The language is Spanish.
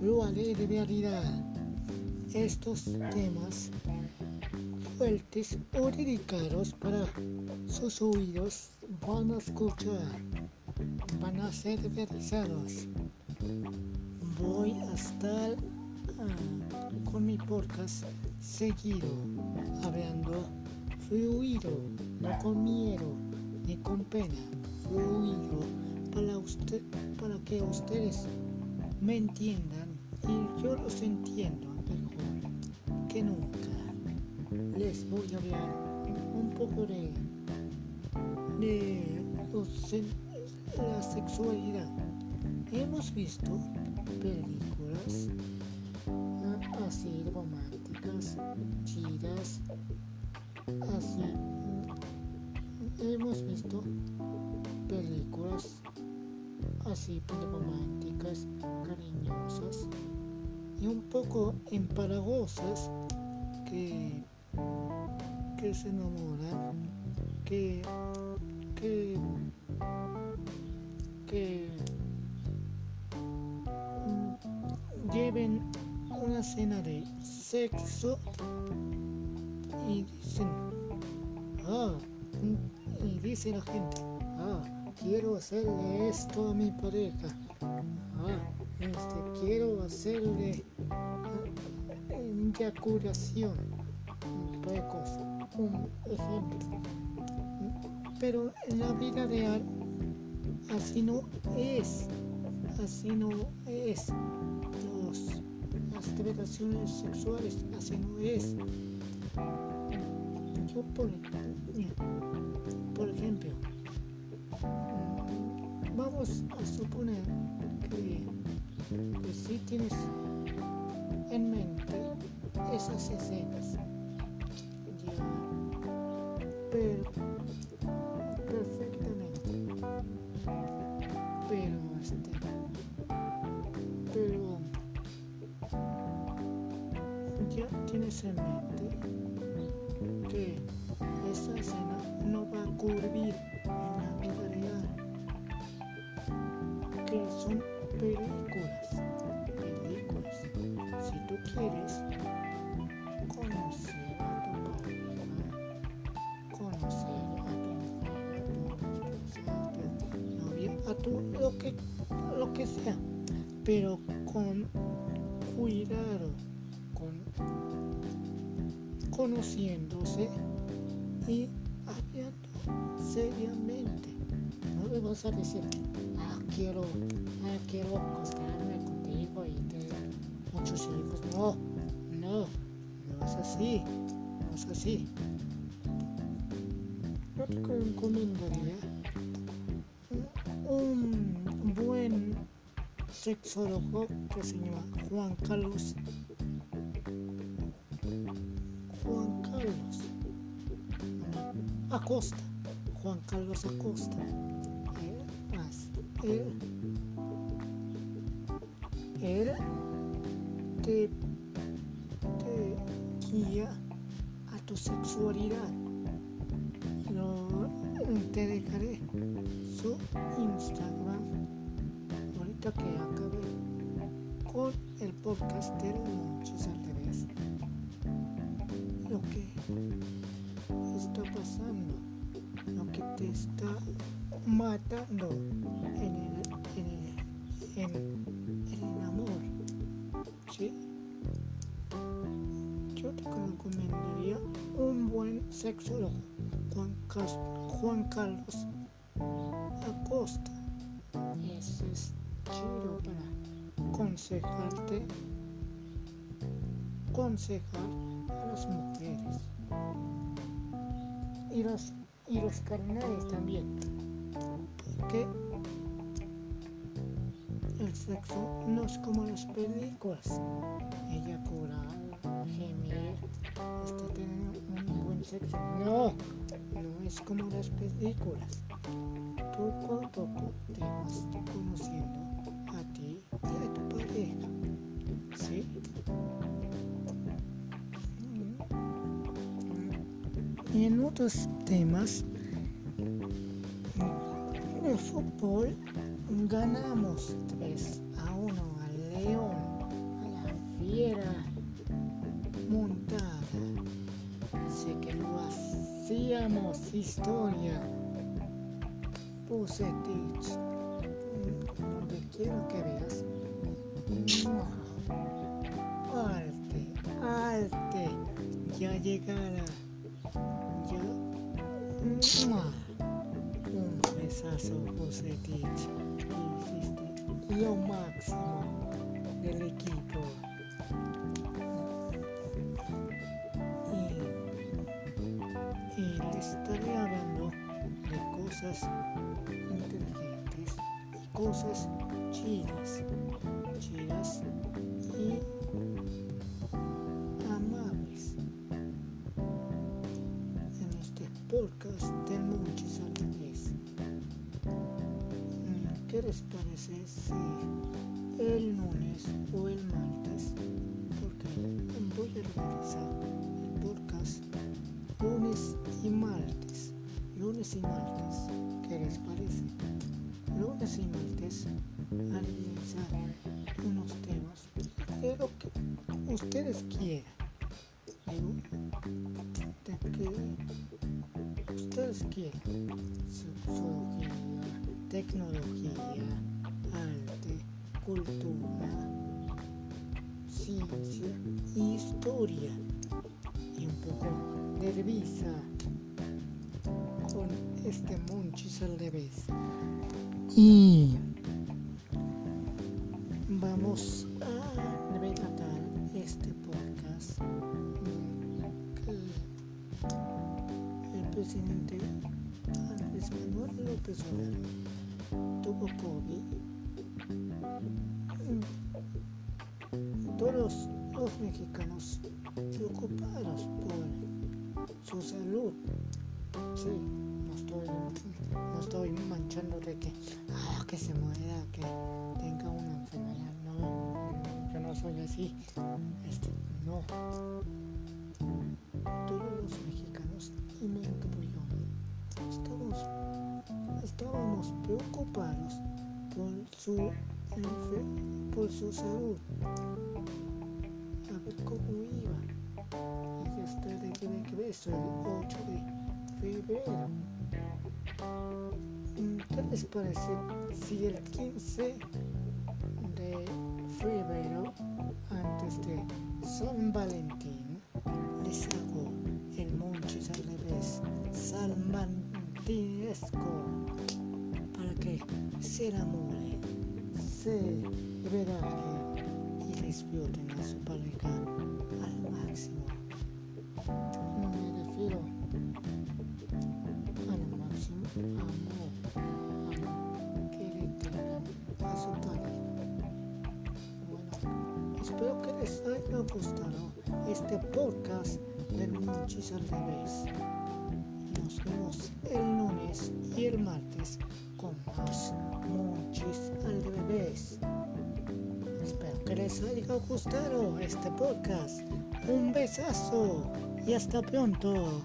lo haré de realidad. Estos temas fuertes o dedicados para sus oídos van a escuchar, van a ser realizados. Voy a estar ah, con mi podcast seguido, hablando fluido, no con miedo ni con pena, fluido para, usted, para que ustedes me entiendan y yo los entiendo mejor que nunca. Les voy a hablar un poco de, de la sexualidad. Hemos visto películas ah, así románticas, chidas, así. Hemos visto películas así románticas, cariñosas y un poco empalagosas que, que se enamoran, que, que, que lleven una cena de sexo y dicen, ah, mm", y dice la gente, ah, quiero hacerle esto a mi pareja. Ah, este, quiero hacerle eyaculación. Un ejemplo. Pero en la vida real así no es. Así no es. Las relaciones sexuales así no es. Yo por, por ejemplo, vamos a suponer que, si tienes en mente esas escenas. Ya, pero perfectamente. Pero este, pero ya tienes en mente que esa escena no va a ocurrir son películas. Películas. Si tú quieres conocer a tu pareja, conocer a tu novia, a tu lo que lo que sea, pero con cuidado, con conociéndose y hablando seriamente. No le vas a decir quiero, ah, quiero acostarme contigo y tener muchos hijos. No, no, no es así, no es así. Yo te recomendaría un buen sexólogo que se llama Juan Carlos. Acosta. Juan Carlos Acosta él, él te, te guía a tu sexualidad. No te dejaré su Instagram ahorita que acabe con el podcast de muchos al revés. Lo que está pasando, lo que te está matando en el, en el, amor. ¿Sí? Yo te recomendaría un buen sexólogo, Juan, Juan Carlos Acosta. Ese es chido para aconsejarte, aconsejar a las mujeres y los, y los carnales también que el sexo no es como las películas. Ella cura, gemir, está teniendo un buen sexo. No, no es como las películas. Poco a poco te vas conociendo a ti y a tu pareja. ¿Sí? Y en otros temas fútbol ganamos 3 a 1 al León. estuviera montada. Sé que lo hacíamos historia. Puse Teach. Donde quiero que veas. Arte, arte. Ya llegará. Ya. Un besazo, José Teach. Hiciste lo máximo del equipo. Y, y le estaré hablando de cosas inteligentes y cosas chidas, chidas podcast de Monchis al revés. ¿Qué les parece si el lunes o el martes, porque voy a realizar el podcast lunes y martes, lunes y martes, ¿qué les parece? Lunes y martes analizar unos temas de lo que ustedes quieran, de que ustedes quieran, sociología, tecnología, arte, cultura, ciencia, historia y un poco de revista con este Monchis al revés. Y vamos presidente Andrés Manuel López Obrador tuvo COVID todos los mexicanos preocupados por su salud. Sí, no estoy, no estoy manchando de que, ah, que se muera, que tenga una enfermedad. No, yo no soy así. Este, no. Todos los mexicanos, y me incluyo, estamos, estábamos preocupados por su por su salud, a ver cómo iba. Y está de regreso el 8 de febrero. ¿Qué les parece si el 15 de febrero, antes de San Valentín, Valentínesco, para que se enamoren? se verá y disfruten a su pareja al máximo. Me refiero al máximo amor, amor que le tengan a su pareja. Bueno, espero que les haya gustado este podcast del Monchis al revés. Nos vemos el les haya gustado este podcast. Un besazo y hasta pronto.